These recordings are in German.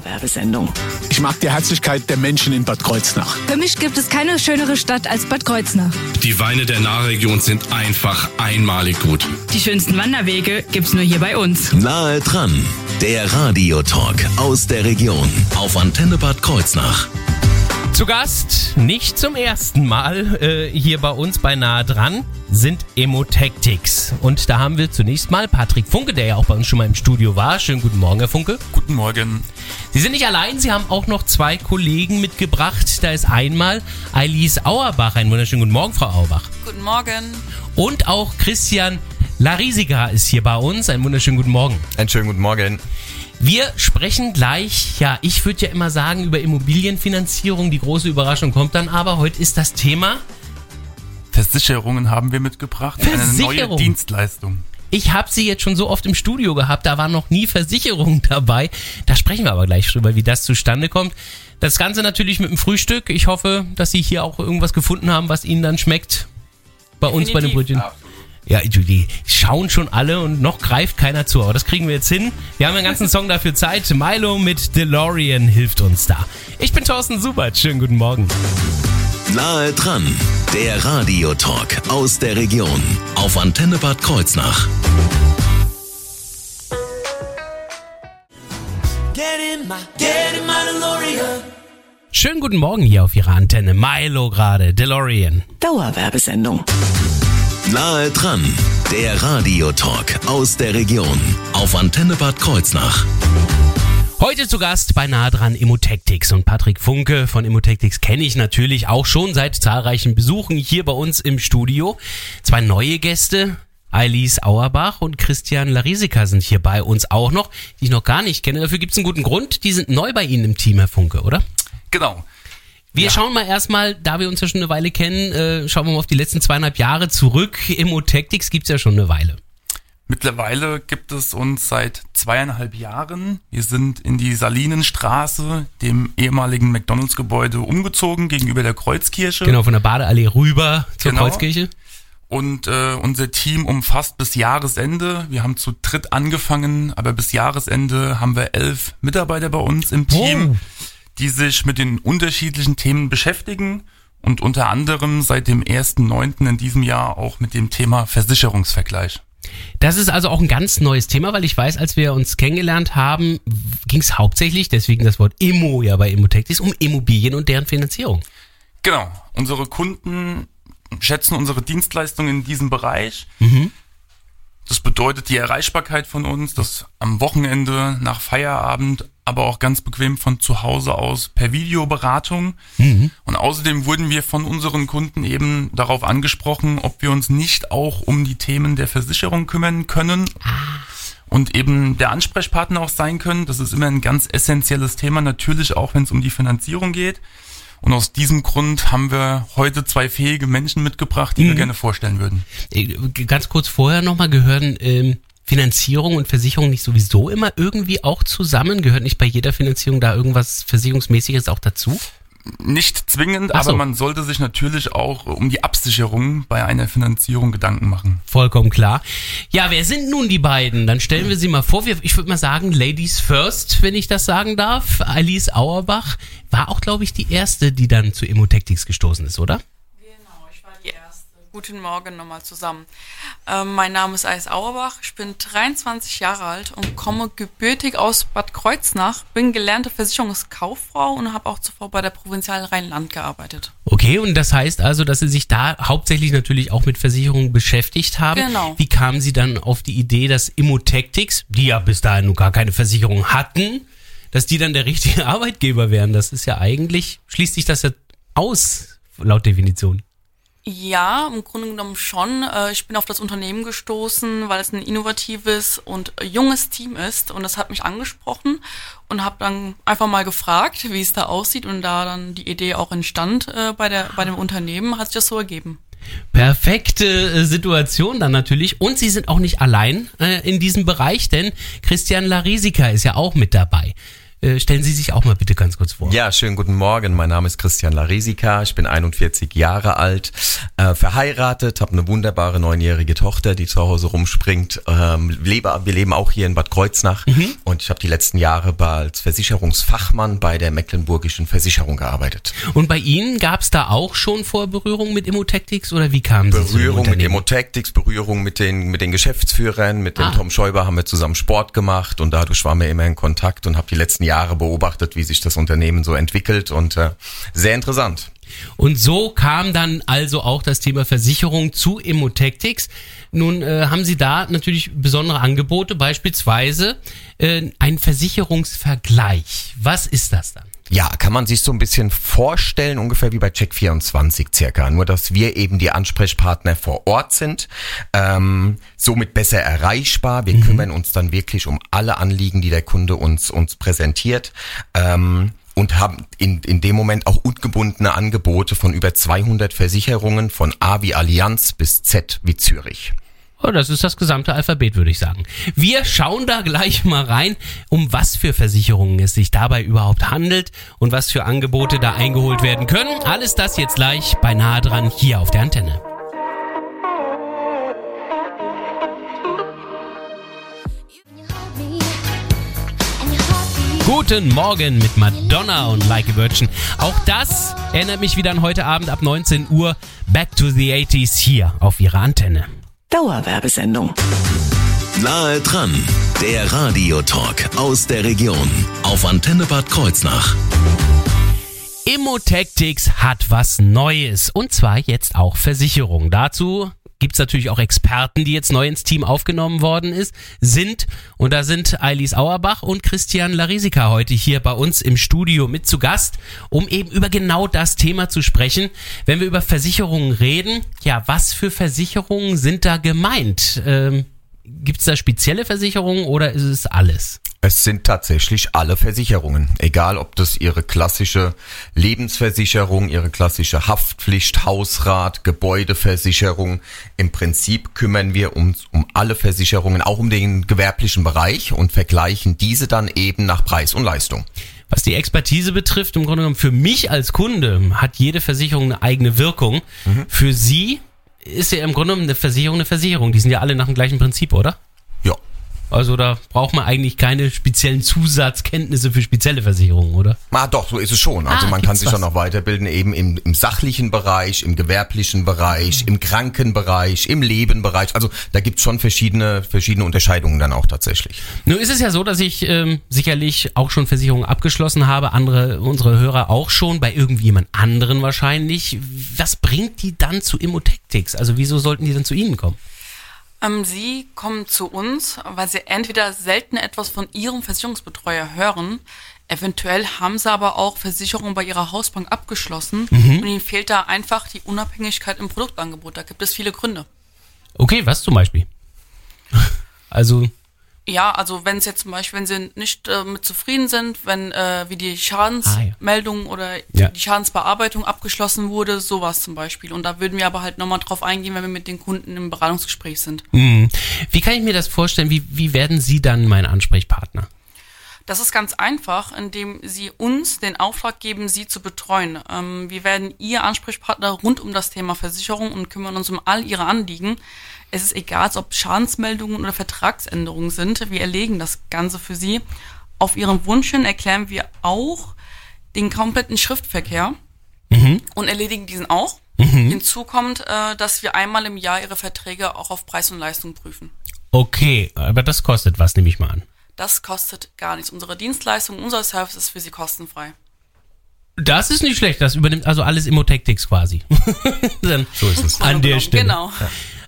Dauerwerbesendung. Ich mag die Herzlichkeit der Menschen in Bad Kreuznach. Für mich gibt es keine schönere Stadt als Bad Kreuznach. Die Weine der Nahregion sind einfach einmalig gut. Die schönsten Wanderwege gibt's nur hier bei uns. Nahe dran, der Radiotalk aus der Region auf Antenne Bad Kreuznach. Zu Gast, nicht zum ersten Mal äh, hier bei uns bei Nahe dran, sind Emotactics. Und da haben wir zunächst mal Patrick Funke, der ja auch bei uns schon mal im Studio war. Schönen guten Morgen, Herr Funke. Guten Morgen. Sie sind nicht allein, Sie haben auch noch zwei Kollegen mitgebracht. Da ist einmal Alice Auerbach. Einen wunderschönen guten Morgen, Frau Auerbach. Guten Morgen. Und auch Christian Larisiga ist hier bei uns. Einen wunderschönen guten Morgen. Einen schönen guten Morgen. Wir sprechen gleich, ja, ich würde ja immer sagen, über Immobilienfinanzierung. Die große Überraschung kommt dann aber. Heute ist das Thema Versicherungen haben wir mitgebracht. Eine neue Dienstleistung. Ich habe sie jetzt schon so oft im Studio gehabt, da war noch nie Versicherung dabei. Da sprechen wir aber gleich drüber, wie das zustande kommt. Das Ganze natürlich mit dem Frühstück. Ich hoffe, dass Sie hier auch irgendwas gefunden haben, was Ihnen dann schmeckt. Bei Definitiv. uns bei den Brötchen. Ja. Die schauen schon alle und noch greift keiner zu. Aber das kriegen wir jetzt hin. Wir haben einen ganzen Song dafür Zeit. Milo mit DeLorean hilft uns da. Ich bin Thorsten Subert. Schönen guten Morgen. Nahe dran, der Radiotalk aus der Region auf Antenne Bad Kreuznach. Schönen guten Morgen hier auf Ihrer Antenne. Milo gerade, DeLorean. Dauerwerbesendung. Nahe dran, der Radiotalk aus der Region auf Antenne Bad Kreuznach. Heute zu Gast bei Nahe dran Immotactics und Patrick Funke von Immotactics kenne ich natürlich auch schon seit zahlreichen Besuchen hier bei uns im Studio. Zwei neue Gäste, Alice Auerbach und Christian Larisika sind hier bei uns auch noch, die ich noch gar nicht kenne. Dafür gibt es einen guten Grund. Die sind neu bei Ihnen im Team, Herr Funke, oder? Genau. Wir ja. schauen mal erstmal, da wir uns ja schon eine Weile kennen, äh, schauen wir mal auf die letzten zweieinhalb Jahre zurück. Immotactics gibt's ja schon eine Weile. Mittlerweile gibt es uns seit zweieinhalb Jahren. Wir sind in die Salinenstraße, dem ehemaligen McDonalds-Gebäude, umgezogen gegenüber der Kreuzkirche. Genau, von der Badeallee rüber zur genau. Kreuzkirche. Und äh, unser Team umfasst bis Jahresende. Wir haben zu dritt angefangen, aber bis Jahresende haben wir elf Mitarbeiter bei uns im Team. Oh die sich mit den unterschiedlichen Themen beschäftigen und unter anderem seit dem 1.9. in diesem Jahr auch mit dem Thema Versicherungsvergleich. Das ist also auch ein ganz neues Thema, weil ich weiß, als wir uns kennengelernt haben, ging es hauptsächlich, deswegen das Wort Immo ja bei Immotech um Immobilien und deren Finanzierung. Genau. Unsere Kunden schätzen unsere Dienstleistungen in diesem Bereich. Mhm. Das bedeutet die Erreichbarkeit von uns, dass am Wochenende nach Feierabend, aber auch ganz bequem von zu Hause aus per Videoberatung. Mhm. Und außerdem wurden wir von unseren Kunden eben darauf angesprochen, ob wir uns nicht auch um die Themen der Versicherung kümmern können. Und eben der Ansprechpartner auch sein können. Das ist immer ein ganz essentielles Thema, natürlich auch wenn es um die Finanzierung geht. Und aus diesem Grund haben wir heute zwei fähige Menschen mitgebracht, die mhm. wir gerne vorstellen würden. Äh, ganz kurz vorher nochmal gehören ähm, Finanzierung und Versicherung nicht sowieso immer irgendwie auch zusammen? Gehört nicht bei jeder Finanzierung da irgendwas Versicherungsmäßiges auch dazu? Nicht zwingend, so. aber man sollte sich natürlich auch um die Absicherung bei einer Finanzierung Gedanken machen. Vollkommen klar. Ja, wer sind nun die beiden? Dann stellen wir sie mal vor. Ich würde mal sagen, Ladies first, wenn ich das sagen darf. Alice Auerbach war auch, glaube ich, die erste, die dann zu Emotactics gestoßen ist, oder? Guten Morgen nochmal zusammen. Ähm, mein Name ist Alice Auerbach, ich bin 23 Jahre alt und komme gebürtig aus Bad Kreuznach, bin gelernte Versicherungskauffrau und habe auch zuvor bei der Provinzial Rheinland gearbeitet. Okay, und das heißt also, dass Sie sich da hauptsächlich natürlich auch mit Versicherungen beschäftigt haben. Genau. Wie kamen Sie dann auf die Idee, dass Immotactics, die ja bis dahin nun gar keine Versicherung hatten, dass die dann der richtige Arbeitgeber wären? Das ist ja eigentlich, schließt sich das ja aus, laut Definition. Ja, im Grunde genommen schon. Äh, ich bin auf das Unternehmen gestoßen, weil es ein innovatives und junges Team ist und das hat mich angesprochen und habe dann einfach mal gefragt, wie es da aussieht und da dann die Idee auch entstand äh, bei der bei dem Unternehmen, hat sich das so ergeben. Perfekte äh, Situation dann natürlich. Und Sie sind auch nicht allein in diesem Bereich, denn Christian Larisika ist ja auch mit dabei. Äh, stellen Sie sich auch mal bitte ganz kurz vor. Ja, schönen guten Morgen. Mein Name ist Christian Laresika. Ich bin 41 Jahre alt, äh, verheiratet, habe eine wunderbare neunjährige Tochter, die zu Hause rumspringt. Ähm, lebe, wir leben auch hier in Bad Kreuznach Mhm. und ich habe die letzten Jahre als Versicherungsfachmann bei der Mecklenburgischen Versicherung gearbeitet. Und bei Ihnen gab es da auch schon Vorberührung mit Immotactics oder wie zu dem Berührung mit? Emotactics, Berührung mit den, mit den Geschäftsführern, mit dem Ah. Tom Schäuber haben wir zusammen Sport gemacht und dadurch waren wir immer in Kontakt und habe die letzten Jahre beobachtet, wie sich das Unternehmen so entwickelt und äh, sehr interessant. Und so kam dann also auch das Thema Versicherung zu Immotactics. Nun äh, haben Sie da natürlich besondere Angebote, beispielsweise äh, ein Versicherungsvergleich. Was ist das dann? Ja, kann man sich so ein bisschen vorstellen, ungefähr wie bei Check24 circa. Nur, dass wir eben die Ansprechpartner vor Ort sind, ähm, somit besser erreichbar. Wir kümmern uns dann wirklich um alle Anliegen, die der Kunde uns, uns präsentiert. Ähm, und haben in, in dem Moment auch ungebundene Angebote von über 200 Versicherungen von A wie Allianz bis Z wie Zürich. Oh, das ist das gesamte Alphabet, würde ich sagen. Wir schauen da gleich mal rein, um was für Versicherungen es sich dabei überhaupt handelt und was für Angebote da eingeholt werden können. Alles das jetzt gleich bei Nahe dran hier auf der Antenne. Guten Morgen mit Madonna und Like a Virgin. Auch das erinnert mich wieder an heute Abend ab 19 Uhr Back to the 80s hier auf ihrer Antenne. Dauerwerbesendung. Nahe dran, der Radiotalk aus der Region auf Antenne Bad Kreuznach. Immotactics hat was Neues und zwar jetzt auch Versicherung. Dazu gibt's natürlich auch Experten, die jetzt neu ins Team aufgenommen worden ist, sind und da sind Eilis Auerbach und Christian Larisika heute hier bei uns im Studio mit zu Gast, um eben über genau das Thema zu sprechen. Wenn wir über Versicherungen reden, ja, was für Versicherungen sind da gemeint? Ähm, gibt's da spezielle Versicherungen oder ist es alles? Es sind tatsächlich alle Versicherungen. Egal, ob das Ihre klassische Lebensversicherung, Ihre klassische Haftpflicht, Hausrat, Gebäudeversicherung. Im Prinzip kümmern wir uns um alle Versicherungen, auch um den gewerblichen Bereich und vergleichen diese dann eben nach Preis und Leistung. Was die Expertise betrifft, im Grunde genommen für mich als Kunde hat jede Versicherung eine eigene Wirkung. Für Sie ist ja im Grunde genommen eine Versicherung eine Versicherung. Die sind ja alle nach dem gleichen Prinzip, oder? Also da braucht man eigentlich keine speziellen Zusatzkenntnisse für spezielle Versicherungen, oder? Ah, doch, so ist es schon. Also Ah, man kann sich was? dann auch weiterbilden, eben im, im sachlichen Bereich, im gewerblichen Bereich, im Krankenbereich, im Lebenbereich. Also da gibt's schon verschiedene, verschiedene Unterscheidungen dann auch tatsächlich. Nun ist es ja so, dass ich ähm, sicherlich auch schon Versicherungen abgeschlossen habe, andere unsere Hörer auch schon, bei irgendjemand anderen wahrscheinlich. Was bringt die dann zu Immotactics? Also wieso sollten die dann zu Ihnen kommen? Ähm, Sie kommen zu uns, weil Sie entweder selten etwas von Ihrem Versicherungsbetreuer hören, eventuell haben Sie aber auch Versicherungen bei Ihrer Hausbank abgeschlossen und Ihnen fehlt da einfach die Unabhängigkeit im Produktangebot. Da gibt es viele Gründe. Okay, was zum Beispiel? Also Ja, also wenn es jetzt zum Beispiel, wenn Sie nicht äh, mit zufrieden sind, wenn äh, wie die Ah, Schadensmeldung oder Ja. die Schadensbearbeitung abgeschlossen wurde, sowas zum Beispiel. Und da würden wir aber halt nochmal drauf eingehen, wenn wir mit den Kunden im Beratungsgespräch sind. Hm. Wie kann ich mir das vorstellen? Wie, wie werden Sie dann mein Ansprechpartner? Das ist ganz einfach, indem Sie uns den Auftrag geben, Sie zu betreuen. Ähm, wir werden Ihr Ansprechpartner rund um das Thema Versicherung und kümmern uns um all Ihre Anliegen. Es ist egal, ob Schadensmeldungen oder Vertragsänderungen sind. Wir erlegen das Ganze für Sie. Auf Ihren Wunsch hin erklären wir auch den kompletten Schriftverkehr und erledigen diesen auch. Hinzu kommt, äh, dass wir einmal im Jahr Ihre Verträge auch auf Preis und Leistung prüfen. Okay, aber das kostet was, nehme ich mal an. Das kostet gar nichts. Unsere Dienstleistung, unser Service ist für Sie kostenfrei. Das ist nicht schlecht, das übernimmt also alles Immotactics quasi. Dann so ist es. An der Stelle. Genau.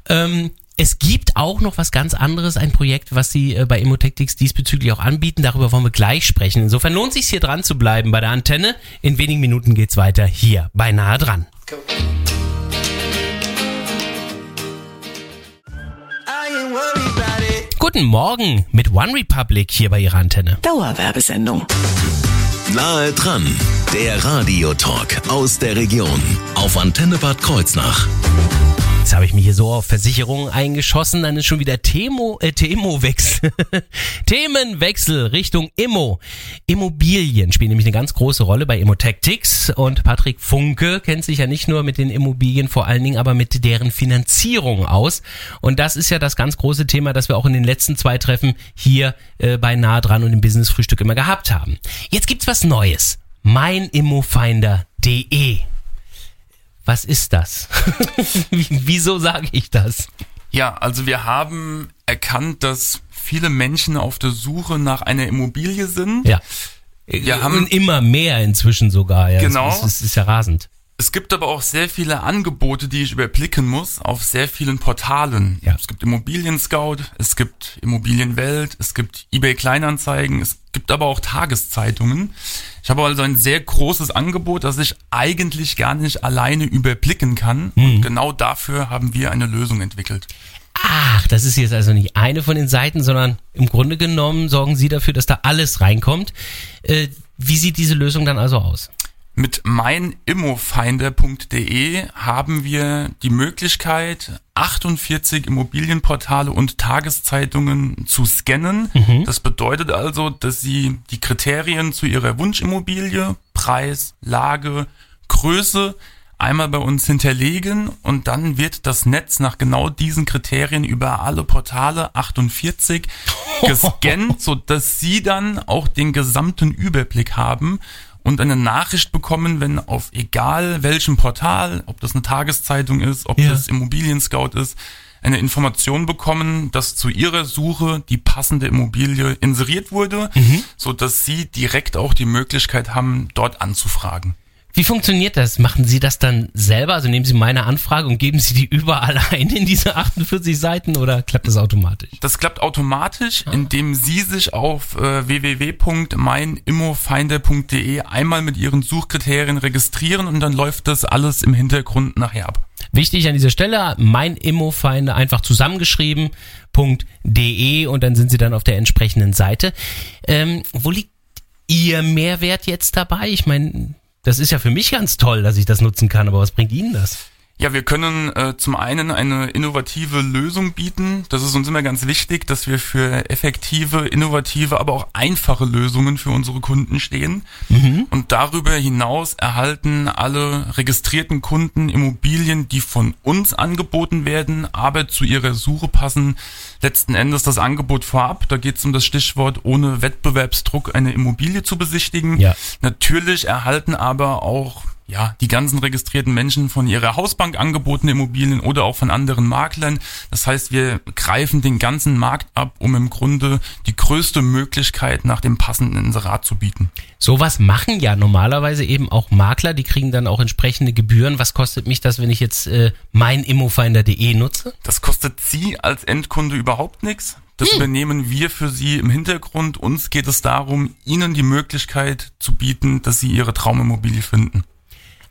Ähm, es gibt auch noch was ganz anderes, ein Projekt, was Sie äh, bei Immotactics diesbezüglich auch anbieten. Darüber wollen wir gleich sprechen. Insofern lohnt es sich hier dran zu bleiben bei der Antenne. In wenigen Minuten geht's weiter hier bei Nahe dran. Guten Morgen mit One Republic hier bei Ihrer Antenne. Dauerwerbesendung. Nahe dran, der Radiotalk aus der Region auf Antenne Bad Kreuznach. Jetzt habe ich mich hier so auf Versicherungen eingeschossen, dann ist schon wieder Themo, äh, Themo-Wechsel. Themenwechsel Richtung Immo. Immobilien spielen nämlich eine ganz große Rolle bei Immotactics und Patrick Funke kennt sich ja nicht nur mit den Immobilien, vor allen Dingen aber mit deren Finanzierung aus. Und das ist ja das ganz große Thema, das wir auch in den letzten zwei Treffen hier äh, bei Nah dran und im Business Frühstück immer gehabt haben. Jetzt gibt's was Neues. meinimmofinder.de was ist das? Wieso sage ich das? Ja, also wir haben erkannt, dass viele Menschen auf der Suche nach einer Immobilie sind. Ja. Wir haben Und immer mehr inzwischen sogar. Ja. Genau. Das, das ist ja rasend. Es gibt aber auch sehr viele Angebote, die ich überblicken muss auf sehr vielen Portalen. Ja. Es gibt Immobilien Scout, es gibt Immobilienwelt, es gibt eBay Kleinanzeigen, es gibt aber auch Tageszeitungen. Ich habe also ein sehr großes Angebot, das ich eigentlich gar nicht alleine überblicken kann. Mhm. Und genau dafür haben wir eine Lösung entwickelt. Ach, das ist jetzt also nicht eine von den Seiten, sondern im Grunde genommen sorgen Sie dafür, dass da alles reinkommt. Äh, wie sieht diese Lösung dann also aus? Mit meinimmofeinde.de haben wir die Möglichkeit, 48 Immobilienportale und Tageszeitungen zu scannen. Das bedeutet also, dass Sie die Kriterien zu Ihrer Wunschimmobilie, Preis, Lage, Größe einmal bei uns hinterlegen und dann wird das Netz nach genau diesen Kriterien über alle Portale 48 gescannt, so dass Sie dann auch den gesamten Überblick haben und eine Nachricht bekommen, wenn auf egal welchem Portal, ob das eine Tageszeitung ist, ob Ja. das Immobilien-Scout ist, eine Information bekommen, dass zu ihrer Suche die passende Immobilie inseriert wurde, so dass sie direkt auch die Möglichkeit haben, dort anzufragen. Wie funktioniert das? Machen Sie das dann selber? Also nehmen Sie meine Anfrage und geben Sie die überall ein in diese 48 Seiten oder klappt das automatisch? Das klappt automatisch, indem Sie sich auf äh, www.meinimmofeinde.de einmal mit Ihren Suchkriterien registrieren und dann läuft das alles im Hintergrund nachher ab. Wichtig an dieser Stelle, mein Immofeinde einfach zusammengeschrieben.de und dann sind Sie dann auf der entsprechenden Seite. Ähm, wo liegt Ihr Mehrwert jetzt dabei? Ich meine, das ist ja für mich ganz toll, dass ich das nutzen kann, aber was bringt Ihnen das? Ja, wir können äh, zum einen eine innovative Lösung bieten. Das ist uns immer ganz wichtig, dass wir für effektive, innovative, aber auch einfache Lösungen für unsere Kunden stehen. Und darüber hinaus erhalten alle registrierten Kunden Immobilien, die von uns angeboten werden, aber zu ihrer Suche passen. Letzten Endes das Angebot vorab. Da geht es um das Stichwort, ohne Wettbewerbsdruck eine Immobilie zu besichtigen. Ja. Natürlich erhalten aber auch ja, die ganzen registrierten Menschen von ihrer Hausbank angebotene Immobilien oder auch von anderen Maklern. Das heißt, wir greifen den ganzen Markt ab, um im Grunde die größte Möglichkeit nach dem passenden Inserat zu bieten. Sowas machen ja normalerweise eben auch Makler, die kriegen dann auch entsprechende Gebühren. Was kostet mich das, wenn ich jetzt äh, mein Immofinder.de nutze? Das kostet Sie als Endkunde überhaupt nichts. Das übernehmen wir für Sie im Hintergrund. Uns geht es darum, Ihnen die Möglichkeit zu bieten, dass Sie Ihre Traumimmobilie finden.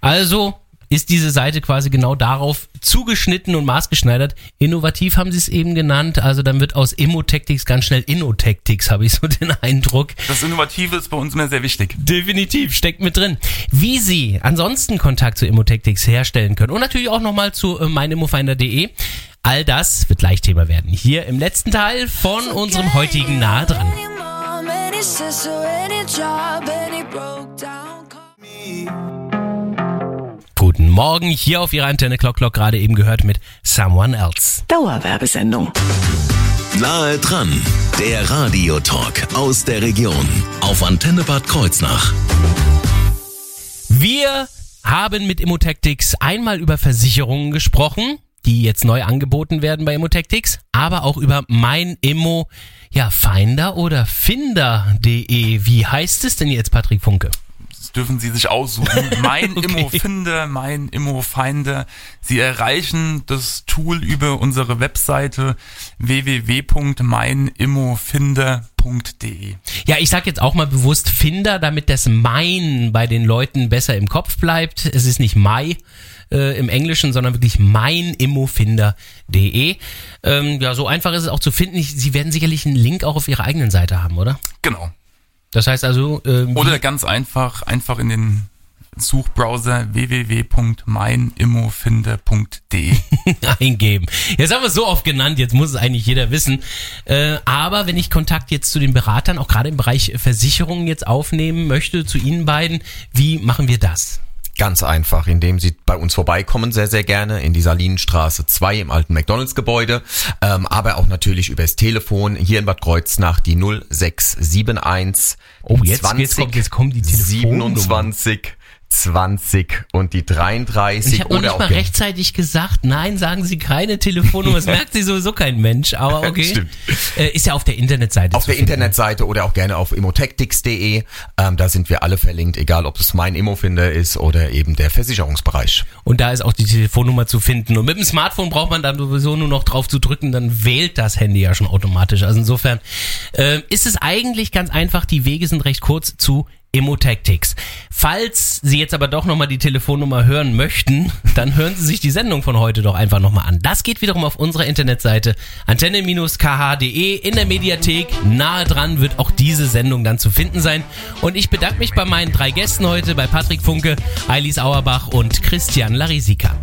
Also ist diese Seite quasi genau darauf zugeschnitten und maßgeschneidert. Innovativ haben sie es eben genannt. Also dann wird aus Immotactics ganz schnell Innotactics, habe ich so den Eindruck. Das Innovative ist bei uns immer sehr wichtig. Definitiv, steckt mit drin. Wie Sie ansonsten Kontakt zu Immotactics herstellen können und natürlich auch nochmal zu äh, meinemmofinder.de. All das wird gleich Thema werden. Hier im letzten Teil von unserem heutigen Nahe dran. Guten Morgen, hier auf Ihrer Antenne Clock Clock gerade eben gehört mit Someone Else. Dauerwerbesendung. Nahe dran, der Radiotalk aus der Region auf Antenne Bad Kreuznach. Wir haben mit Immotactics einmal über Versicherungen gesprochen, die jetzt neu angeboten werden bei Immotactics, aber auch über mein Immo, ja, Finder oder Finder.de. Wie heißt es denn jetzt, Patrick Funke? Dürfen Sie sich aussuchen. Mein Okay. Immo-Finder, mein Immo-Finder. Sie erreichen das Tool über unsere Webseite www.meinimmofinder.de. Ja, ich sag jetzt auch mal bewusst Finder, damit das Mein bei den Leuten besser im Kopf bleibt. Es ist nicht Mai äh, im Englischen, sondern wirklich meinimmofinder.de. Ähm, ja, so einfach ist es auch zu finden. Ich, Sie werden sicherlich einen Link auch auf Ihrer eigenen Seite haben, oder? Genau. Das heißt also, ähm, Oder ganz einfach, einfach in den Suchbrowser www.meinimmofinde.de. eingeben. Jetzt haben wir es so oft genannt, jetzt muss es eigentlich jeder wissen. Äh, aber wenn ich Kontakt jetzt zu den Beratern, auch gerade im Bereich Versicherungen jetzt aufnehmen möchte, zu Ihnen beiden, wie machen wir das? Ganz einfach, indem Sie bei uns vorbeikommen, sehr, sehr gerne, in die Salinenstraße 2 im alten McDonalds-Gebäude, ähm, aber auch natürlich übers Telefon, hier in Bad Kreuznach die 0671 Oh, jetzt, 20 jetzt, kommt, jetzt kommen die Telefonnummer. 27 20 und die 33 Ich habe noch oder nicht auch mal rechtzeitig gesagt, nein, sagen Sie keine Telefonnummer, das merkt Sie sowieso kein Mensch, aber okay. Stimmt. Äh, ist ja auf der Internetseite auf der finden. Internetseite oder auch gerne auf immotactics.de. Ähm, da sind wir alle verlinkt, egal ob es mein Immofinder ist oder eben der Versicherungsbereich. Und da ist auch die Telefonnummer zu finden. Und mit dem Smartphone braucht man dann sowieso nur noch drauf zu drücken, dann wählt das Handy ja schon automatisch. Also insofern äh, ist es eigentlich ganz einfach, die Wege sind recht kurz zu Immotactics. Falls Sie jetzt aber doch nochmal die Telefonnummer hören möchten, dann hören Sie sich die Sendung von heute doch einfach nochmal an. Das geht wiederum auf unserer Internetseite antenne-kh.de in der Mediathek. Nahe dran wird auch diese Sendung dann zu finden sein. Und ich bedanke mich bei meinen drei Gästen heute, bei Patrick Funke, Eilis Auerbach und Christian Larisika.